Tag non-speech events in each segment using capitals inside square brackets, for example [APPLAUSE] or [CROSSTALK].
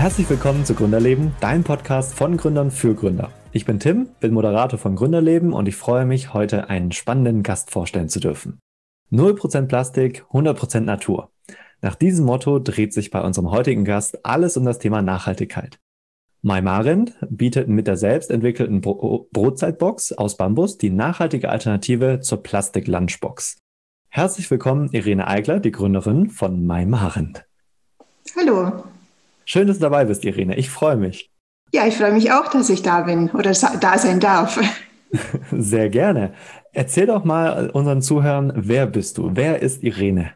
Herzlich willkommen zu Gründerleben, dein Podcast von Gründern für Gründer. Ich bin Tim, bin Moderator von Gründerleben und ich freue mich, heute einen spannenden Gast vorstellen zu dürfen. 0% Plastik, 100% Natur. Nach diesem Motto dreht sich bei unserem heutigen Gast alles um das Thema Nachhaltigkeit. Maimarend bietet mit der selbst entwickelten Bro Brotzeitbox aus Bambus die nachhaltige Alternative zur Plastik-Lunchbox. Herzlich willkommen, Irene Eigler, die Gründerin von Maimarend. Hallo. Schön, dass du dabei bist, Irene. Ich freue mich. Ja, ich freue mich auch, dass ich da bin oder da sein darf. [LAUGHS] Sehr gerne. Erzähl doch mal unseren Zuhörern, wer bist du? Wer ist Irene?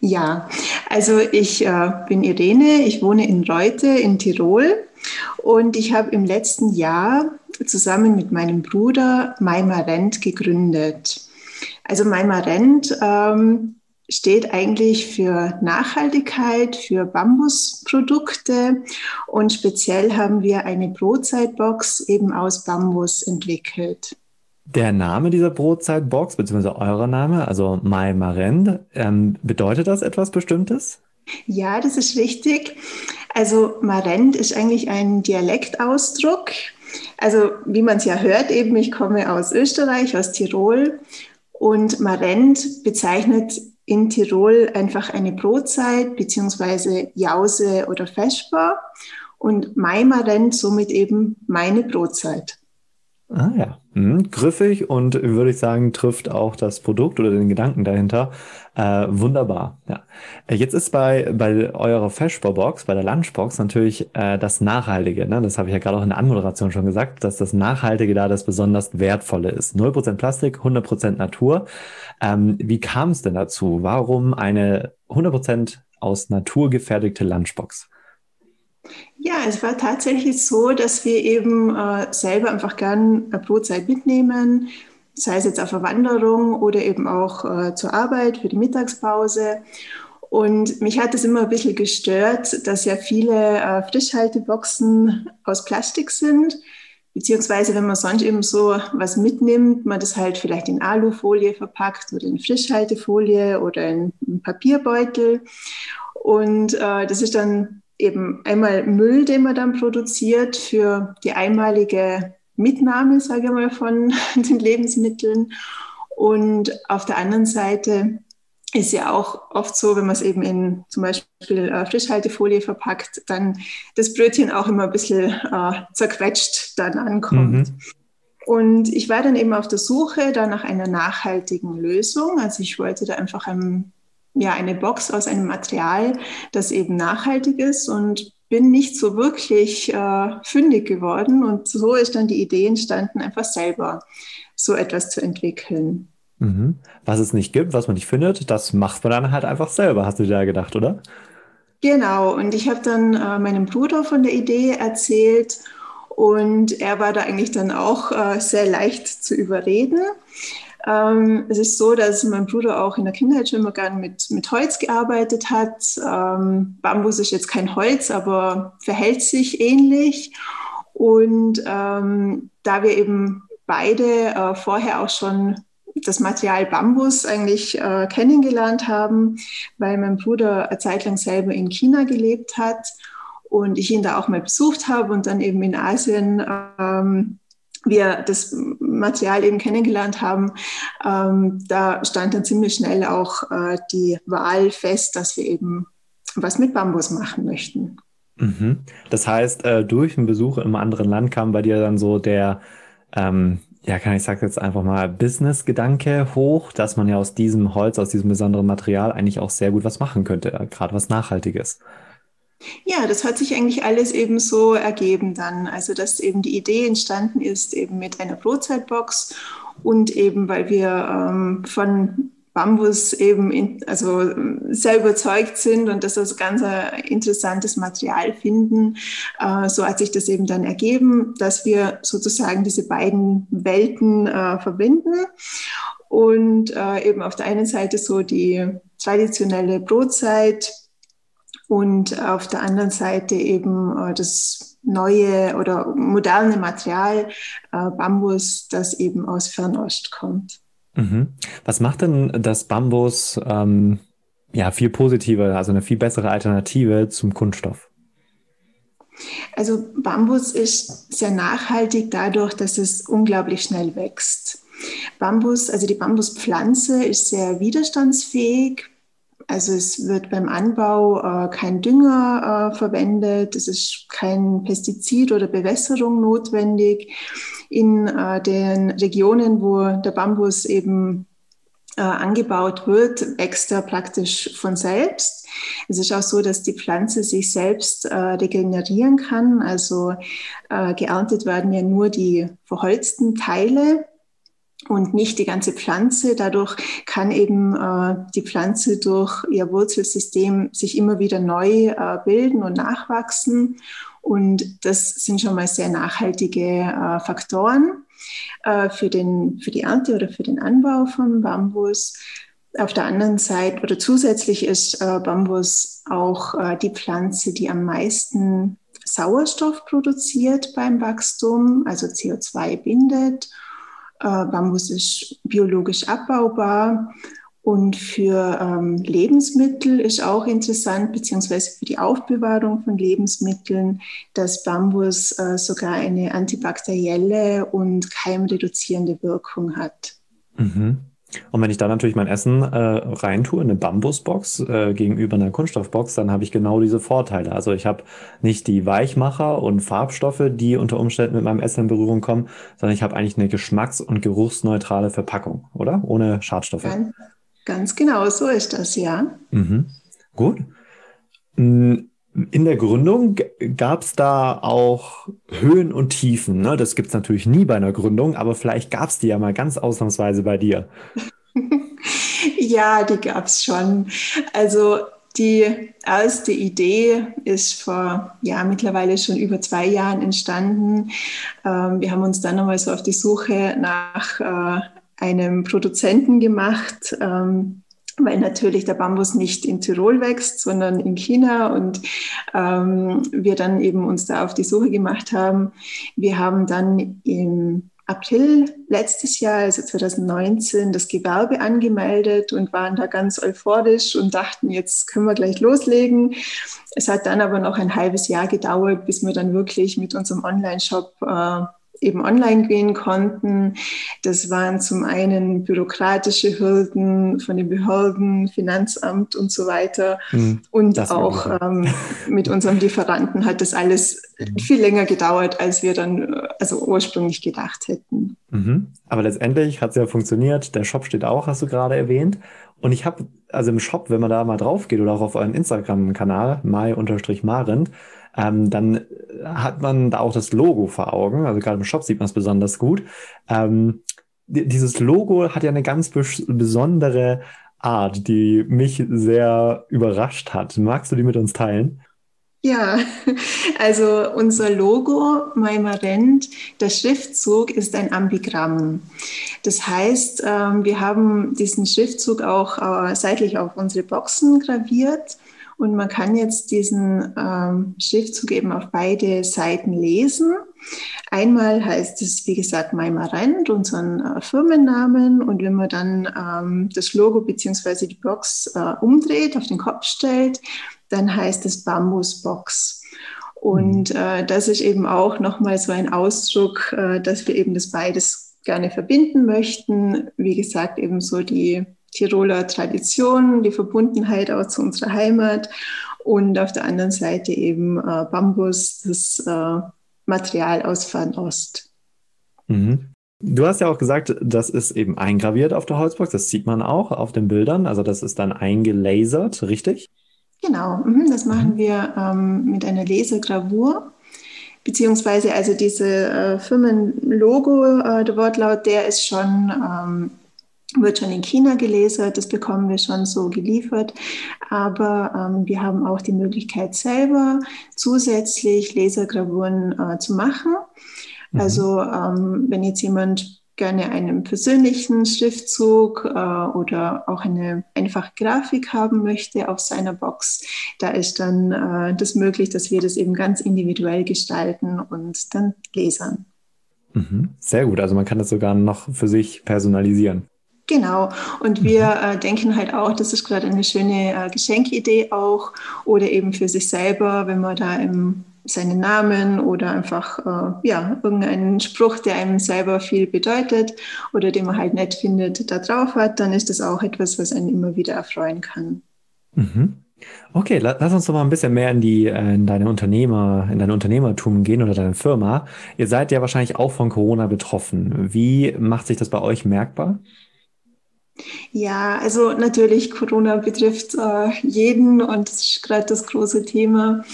Ja, also ich äh, bin Irene, ich wohne in Reute in Tirol und ich habe im letzten Jahr zusammen mit meinem Bruder Maimarent gegründet. Also Maimarent ähm, steht eigentlich für Nachhaltigkeit, für Bambusprodukte und speziell haben wir eine Brotzeitbox eben aus Bambus entwickelt. Der Name dieser Brotzeitbox, beziehungsweise eurer Name, also Mai Marend, ähm, bedeutet das etwas Bestimmtes? Ja, das ist richtig. Also Marend ist eigentlich ein Dialektausdruck. Also wie man es ja hört, eben, ich komme aus Österreich, aus Tirol. Und Marend bezeichnet in Tirol einfach eine Brotzeit beziehungsweise Jause oder Vesper und Maimarend somit eben meine Brotzeit. Ah ja, hm, griffig und würde ich sagen, trifft auch das Produkt oder den Gedanken dahinter. Äh, wunderbar. Ja. Äh, jetzt ist bei, bei eurer Feschbar-Box, bei der Lunchbox natürlich äh, das Nachhaltige. Ne? Das habe ich ja gerade auch in der Anmoderation schon gesagt, dass das Nachhaltige da das besonders Wertvolle ist. 0% Plastik, 100% Natur. Ähm, wie kam es denn dazu? Warum eine 100% aus Natur gefertigte Lunchbox? Ja, es war tatsächlich so, dass wir eben äh, selber einfach gern eine Brotzeit mitnehmen, sei es jetzt auf einer Wanderung oder eben auch äh, zur Arbeit für die Mittagspause. Und mich hat es immer ein bisschen gestört, dass ja viele äh, Frischhalteboxen aus Plastik sind, beziehungsweise wenn man sonst eben so was mitnimmt, man das halt vielleicht in Alufolie verpackt oder in Frischhaltefolie oder in Papierbeutel. Und äh, das ist dann eben einmal Müll, den man dann produziert für die einmalige Mitnahme, sage ich mal, von [LAUGHS] den Lebensmitteln. Und auf der anderen Seite ist ja auch oft so, wenn man es eben in zum Beispiel äh, Frischhaltefolie verpackt, dann das Brötchen auch immer ein bisschen äh, zerquetscht dann ankommt. Mhm. Und ich war dann eben auf der Suche da nach einer nachhaltigen Lösung. Also ich wollte da einfach ein ja, eine Box aus einem Material, das eben nachhaltig ist und bin nicht so wirklich äh, fündig geworden. Und so ist dann die Idee entstanden, einfach selber so etwas zu entwickeln. Mhm. Was es nicht gibt, was man nicht findet, das macht man dann halt einfach selber, hast du dir da gedacht, oder? Genau, und ich habe dann äh, meinem Bruder von der Idee erzählt und er war da eigentlich dann auch äh, sehr leicht zu überreden. Ähm, es ist so, dass mein Bruder auch in der Kindheit schon immer gern mit, mit Holz gearbeitet hat. Ähm, Bambus ist jetzt kein Holz, aber verhält sich ähnlich. Und ähm, da wir eben beide äh, vorher auch schon das Material Bambus eigentlich äh, kennengelernt haben, weil mein Bruder eine Zeit lang selber in China gelebt hat und ich ihn da auch mal besucht habe und dann eben in Asien ähm, wir das Material eben kennengelernt haben, ähm, da stand dann ziemlich schnell auch äh, die Wahl fest, dass wir eben was mit Bambus machen möchten. Mhm. Das heißt, äh, durch einen Besuch im anderen Land kam bei dir dann so der, ähm, ja, kann ich sagen jetzt einfach mal Business-Gedanke hoch, dass man ja aus diesem Holz, aus diesem besonderen Material eigentlich auch sehr gut was machen könnte, äh, gerade was Nachhaltiges. Ja, das hat sich eigentlich alles eben so ergeben dann. Also, dass eben die Idee entstanden ist, eben mit einer Brotzeitbox und eben, weil wir ähm, von Bambus eben in, also sehr überzeugt sind und dass das ganz ein interessantes Material finden. Äh, so hat sich das eben dann ergeben, dass wir sozusagen diese beiden Welten äh, verbinden und äh, eben auf der einen Seite so die traditionelle Brotzeit und auf der anderen Seite eben äh, das neue oder moderne Material äh, Bambus, das eben aus Fernost kommt. Mhm. Was macht denn das Bambus ähm, ja viel positiver, also eine viel bessere Alternative zum Kunststoff? Also Bambus ist sehr nachhaltig dadurch, dass es unglaublich schnell wächst. Bambus, also die Bambuspflanze ist sehr widerstandsfähig. Also es wird beim Anbau äh, kein Dünger äh, verwendet, es ist kein Pestizid oder Bewässerung notwendig. In äh, den Regionen, wo der Bambus eben äh, angebaut wird, wächst er praktisch von selbst. Es ist auch so, dass die Pflanze sich selbst äh, regenerieren kann. Also äh, geerntet werden ja nur die verholzten Teile und nicht die ganze Pflanze. Dadurch kann eben äh, die Pflanze durch ihr Wurzelsystem sich immer wieder neu äh, bilden und nachwachsen. Und das sind schon mal sehr nachhaltige äh, Faktoren äh, für, den, für die Ernte oder für den Anbau von Bambus. Auf der anderen Seite oder zusätzlich ist äh, Bambus auch äh, die Pflanze, die am meisten Sauerstoff produziert beim Wachstum, also CO2 bindet Bambus ist biologisch abbaubar und für ähm, Lebensmittel ist auch interessant, beziehungsweise für die Aufbewahrung von Lebensmitteln, dass Bambus äh, sogar eine antibakterielle und keimreduzierende Wirkung hat. Mhm. Und wenn ich da natürlich mein Essen äh, reintue in eine Bambusbox äh, gegenüber einer Kunststoffbox, dann habe ich genau diese Vorteile. Also ich habe nicht die Weichmacher und Farbstoffe, die unter Umständen mit meinem Essen in Berührung kommen, sondern ich habe eigentlich eine geschmacks- und geruchsneutrale Verpackung, oder? Ohne Schadstoffe. Ganz, ganz genau, so ist das, ja. Mhm. Gut. Hm, in der Gründung gab es da auch Höhen und Tiefen. Ne? Das gibt es natürlich nie bei einer Gründung, aber vielleicht gab es die ja mal ganz ausnahmsweise bei dir. [LAUGHS] ja, die gab es schon. Also die erste Idee ist vor ja mittlerweile schon über zwei Jahren entstanden. Ähm, wir haben uns dann nochmal so auf die Suche nach äh, einem Produzenten gemacht. Ähm, weil natürlich der Bambus nicht in Tirol wächst, sondern in China und ähm, wir dann eben uns da auf die Suche gemacht haben. Wir haben dann im April letztes Jahr, also 2019, das Gewerbe angemeldet und waren da ganz euphorisch und dachten, jetzt können wir gleich loslegen. Es hat dann aber noch ein halbes Jahr gedauert, bis wir dann wirklich mit unserem Online-Shop äh, eben online gehen konnten. Das waren zum einen bürokratische Hürden von den Behörden, Finanzamt und so weiter. Hm, und auch ähm, mit unserem Lieferanten hat das alles mhm. viel länger gedauert, als wir dann also ursprünglich gedacht hätten. Mhm. Aber letztendlich hat es ja funktioniert. Der Shop steht auch, hast du gerade erwähnt. Und ich habe, also im Shop, wenn man da mal drauf geht oder auch auf euren Instagram-Kanal, mai-marend, ähm, dann hat man da auch das Logo vor Augen. Also gerade im Shop sieht man es besonders gut. Ähm, dieses Logo hat ja eine ganz besondere Art, die mich sehr überrascht hat. Magst du die mit uns teilen? Ja, [LAUGHS] also unser Logo Maimarent, der Schriftzug ist ein Ambigramm. Das heißt, ähm, wir haben diesen Schriftzug auch äh, seitlich auf unsere Boxen graviert und man kann jetzt diesen ähm, Schriftzug eben auf beide Seiten lesen. Einmal heißt es, wie gesagt, Maimarent, unseren äh, Firmennamen. Und wenn man dann ähm, das Logo beziehungsweise die Box äh, umdreht, auf den Kopf stellt, dann heißt es Bambusbox. Und mhm. äh, das ist eben auch nochmal so ein Ausdruck, äh, dass wir eben das beides gerne verbinden möchten. Wie gesagt, eben so die Tiroler Tradition, die Verbundenheit auch zu unserer Heimat und auf der anderen Seite eben äh, Bambus, das äh, Material aus Fernost. Mhm. Du hast ja auch gesagt, das ist eben eingraviert auf der Holzbox. Das sieht man auch auf den Bildern. Also das ist dann eingelasert, richtig? Genau, mhm, das machen mhm. wir ähm, mit einer Lasergravur. Beziehungsweise also diese äh, Firmenlogo, äh, der Wortlaut, der ist schon ähm, wird schon in China gelesen, das bekommen wir schon so geliefert. Aber ähm, wir haben auch die Möglichkeit, selber zusätzlich Lasergravuren äh, zu machen. Mhm. Also ähm, wenn jetzt jemand gerne einen persönlichen Schriftzug äh, oder auch eine einfache Grafik haben möchte auf seiner Box, da ist dann äh, das möglich, dass wir das eben ganz individuell gestalten und dann lesern. Mhm. Sehr gut, also man kann das sogar noch für sich personalisieren. Genau. Und wir mhm. äh, denken halt auch, das ist gerade eine schöne äh, Geschenkidee auch oder eben für sich selber, wenn man da im seinen Namen oder einfach äh, ja, irgendeinen Spruch, der einem selber viel bedeutet oder den man halt nett findet, da drauf hat, dann ist das auch etwas, was einen immer wieder erfreuen kann. Mhm. Okay, lass uns doch mal ein bisschen mehr in die äh, in deine Unternehmer, in dein Unternehmertum gehen oder deine Firma. Ihr seid ja wahrscheinlich auch von Corona betroffen. Wie macht sich das bei euch merkbar? Ja, also natürlich, Corona betrifft äh, jeden und das ist gerade das große Thema.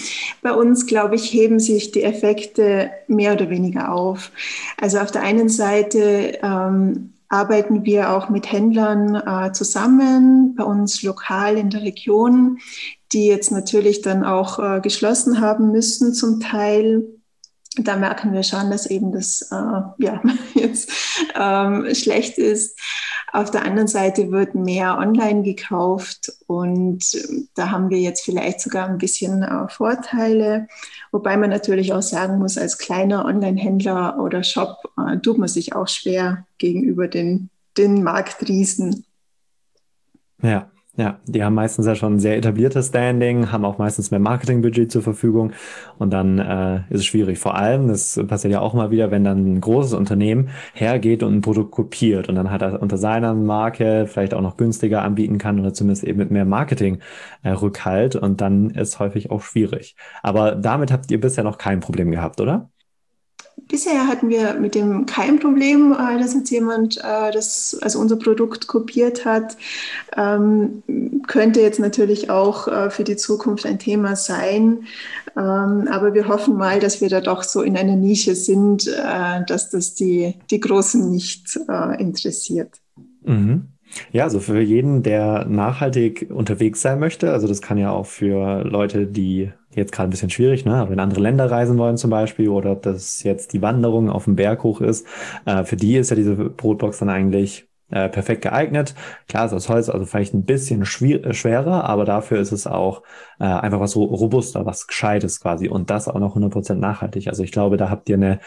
Bei uns, glaube ich, heben sich die Effekte mehr oder weniger auf. Also auf der einen Seite ähm, arbeiten wir auch mit Händlern äh, zusammen, bei uns lokal in der Region, die jetzt natürlich dann auch äh, geschlossen haben müssen zum Teil da merken wir schon, dass eben das äh, ja, [LAUGHS] jetzt ähm, schlecht ist. Auf der anderen Seite wird mehr online gekauft und da haben wir jetzt vielleicht sogar ein bisschen äh, Vorteile, wobei man natürlich auch sagen muss, als kleiner Online-Händler oder Shop äh, tut man sich auch schwer gegenüber den, den Marktriesen. Ja, ja, die haben meistens ja schon ein sehr etabliertes Standing, haben auch meistens mehr Marketingbudget zur Verfügung und dann äh, ist es schwierig. Vor allem, das passiert ja auch mal wieder, wenn dann ein großes Unternehmen hergeht und ein Produkt kopiert und dann hat er unter seiner Marke vielleicht auch noch günstiger anbieten kann oder zumindest eben mit mehr Marketing-Rückhalt äh, und dann ist häufig auch schwierig. Aber damit habt ihr bisher noch kein Problem gehabt, oder? Bisher hatten wir mit dem kein Problem, äh, dass jetzt jemand äh, das, also unser Produkt kopiert hat. Ähm, könnte jetzt natürlich auch äh, für die Zukunft ein Thema sein. Ähm, aber wir hoffen mal, dass wir da doch so in einer Nische sind, dass das die, die Großen nicht interessiert. Mhm. Ja, also für jeden, der nachhaltig unterwegs sein möchte, also das kann ja auch für Leute, die jetzt gerade ein bisschen schwierig, ne? in andere Länder reisen wollen zum Beispiel oder ob das jetzt die Wanderung auf dem Berg hoch ist, äh, für die ist ja diese Brotbox dann eigentlich äh, perfekt geeignet. Klar ist aus Holz also vielleicht ein bisschen äh, schwerer, aber dafür ist es auch äh, einfach was robuster, was Gescheites quasi und das auch noch 100% nachhaltig. Also ich glaube, da habt ihr eine,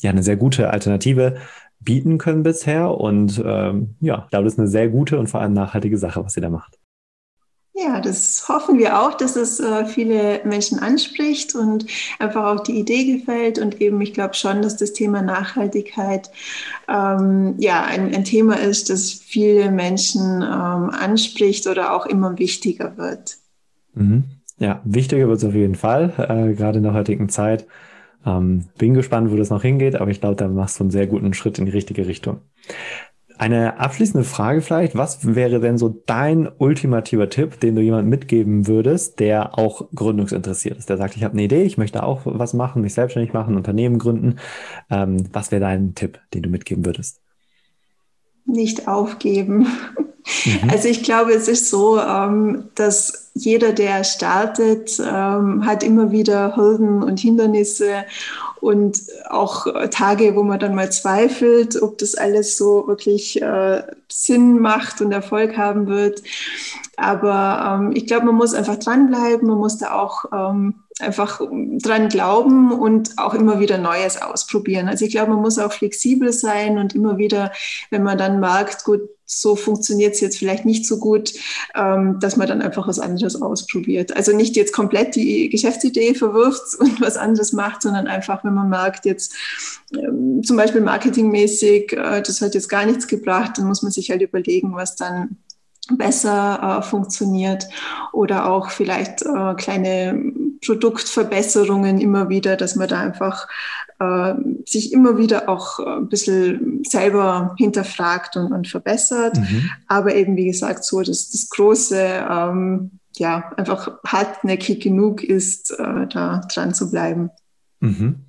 ja, eine sehr gute Alternative bieten können bisher und ähm, ja, ich glaube, das ist eine sehr gute und vor allem nachhaltige Sache, was ihr da macht. Ja, das hoffen wir auch, dass es äh, viele Menschen anspricht und einfach auch die Idee gefällt. Und eben, ich glaube schon, dass das Thema Nachhaltigkeit ähm, ja ein, ein, Thema ist, das viele Menschen ähm, anspricht oder auch immer wichtiger wird. Mhm. Ja, wichtiger wird es auf jeden Fall, äh, gerade in der heutigen Zeit. Ähm, bin gespannt, wo das noch hingeht, aber ich glaube, da machst du einen sehr guten Schritt in die richtige Richtung. Eine abschließende Frage vielleicht. Was wäre denn so dein ultimativer Tipp, den du jemandem mitgeben würdest, der auch gründungsinteressiert ist? Der sagt, ich habe eine Idee, ich möchte auch was machen, mich selbstständig machen, Unternehmen gründen. Ähm, was wäre dein Tipp, den du mitgeben würdest? Nicht aufgeben. Mhm. Also ich glaube, es ist so, ähm, dass jeder, der startet, ähm, hat immer wieder Hürden und Hindernisse und auch Tage, wo man dann mal zweifelt, ob das alles so wirklich äh, Sinn macht und Erfolg haben wird. Aber ähm, ich glaube, man muss einfach dranbleiben, man muss da auch ähm, einfach dran glauben und auch immer wieder Neues ausprobieren. Also ich glaube, man muss auch flexibel sein und immer wieder, wenn man dann merkt, gut, so funktioniert es jetzt vielleicht nicht so gut, ähm, dass man dann einfach was anderes ausprobiert. Also nicht jetzt komplett die Geschäftsidee verwirft und was anderes macht, sondern einfach, wenn man merkt, jetzt ähm, zum Beispiel marketingmäßig, äh, das hat jetzt gar nichts gebracht, dann muss man sich halt überlegen, was dann besser äh, funktioniert oder auch vielleicht äh, kleine Produktverbesserungen immer wieder, dass man da einfach äh, sich immer wieder auch ein bisschen selber hinterfragt und, und verbessert. Mhm. Aber eben, wie gesagt, so, dass das große, ähm, ja, einfach hartnäckig genug ist, äh, da dran zu bleiben. Mhm.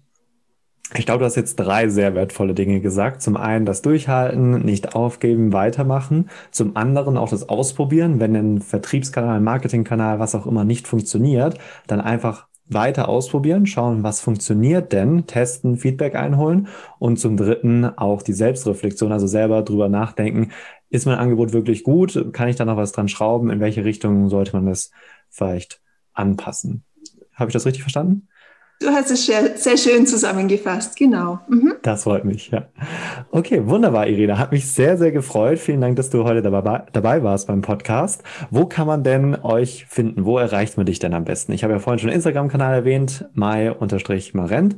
Ich glaube, du hast jetzt drei sehr wertvolle Dinge gesagt. Zum einen das Durchhalten, nicht aufgeben, weitermachen. Zum anderen auch das Ausprobieren. Wenn ein Vertriebskanal, ein Marketingkanal, was auch immer nicht funktioniert, dann einfach weiter ausprobieren, schauen, was funktioniert denn, testen, Feedback einholen und zum dritten auch die Selbstreflexion, also selber drüber nachdenken, ist mein Angebot wirklich gut? Kann ich da noch was dran schrauben? In welche Richtung sollte man das vielleicht anpassen? Habe ich das richtig verstanden? Du hast es sehr, sehr schön zusammengefasst, genau. Mhm. Das freut mich, ja. Okay, wunderbar, Irina. Hat mich sehr, sehr gefreut. Vielen Dank, dass du heute dabei, dabei warst beim Podcast. Wo kann man denn euch finden? Wo erreicht man dich denn am besten? Ich habe ja vorhin schon einen Instagram-Kanal erwähnt, mai-marent.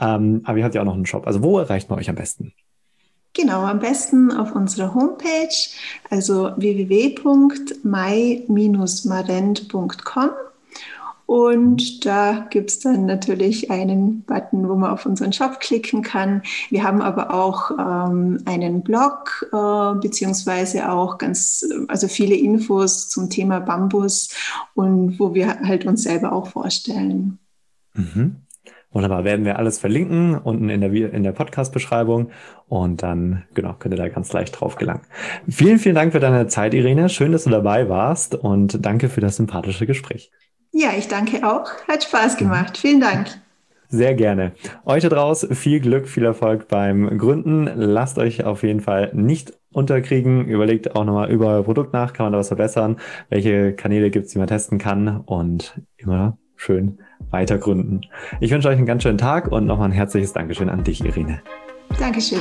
Ähm, aber ihr habt ja auch noch einen Shop. Also wo erreicht man euch am besten? Genau, am besten auf unserer Homepage, also www.mai-marent.com. Und da gibt es dann natürlich einen Button, wo man auf unseren Shop klicken kann. Wir haben aber auch ähm, einen Blog äh, beziehungsweise auch ganz, also viele Infos zum Thema Bambus und wo wir halt uns selber auch vorstellen. Mhm. Wunderbar, werden wir alles verlinken unten in der, in der Podcast-Beschreibung und dann, genau, könnt ihr da ganz leicht drauf gelangen. Vielen, vielen Dank für deine Zeit, Irene. Schön, dass du dabei warst und danke für das sympathische Gespräch. Ja, ich danke auch. Hat Spaß gemacht. Vielen Dank. Sehr gerne. Euch da draußen viel Glück, viel Erfolg beim Gründen. Lasst euch auf jeden Fall nicht unterkriegen. Überlegt auch nochmal über euer Produkt nach. Kann man da was verbessern? Welche Kanäle gibt es, die man testen kann? Und immer schön weiter gründen. Ich wünsche euch einen ganz schönen Tag und nochmal ein herzliches Dankeschön an dich, Irene. Dankeschön.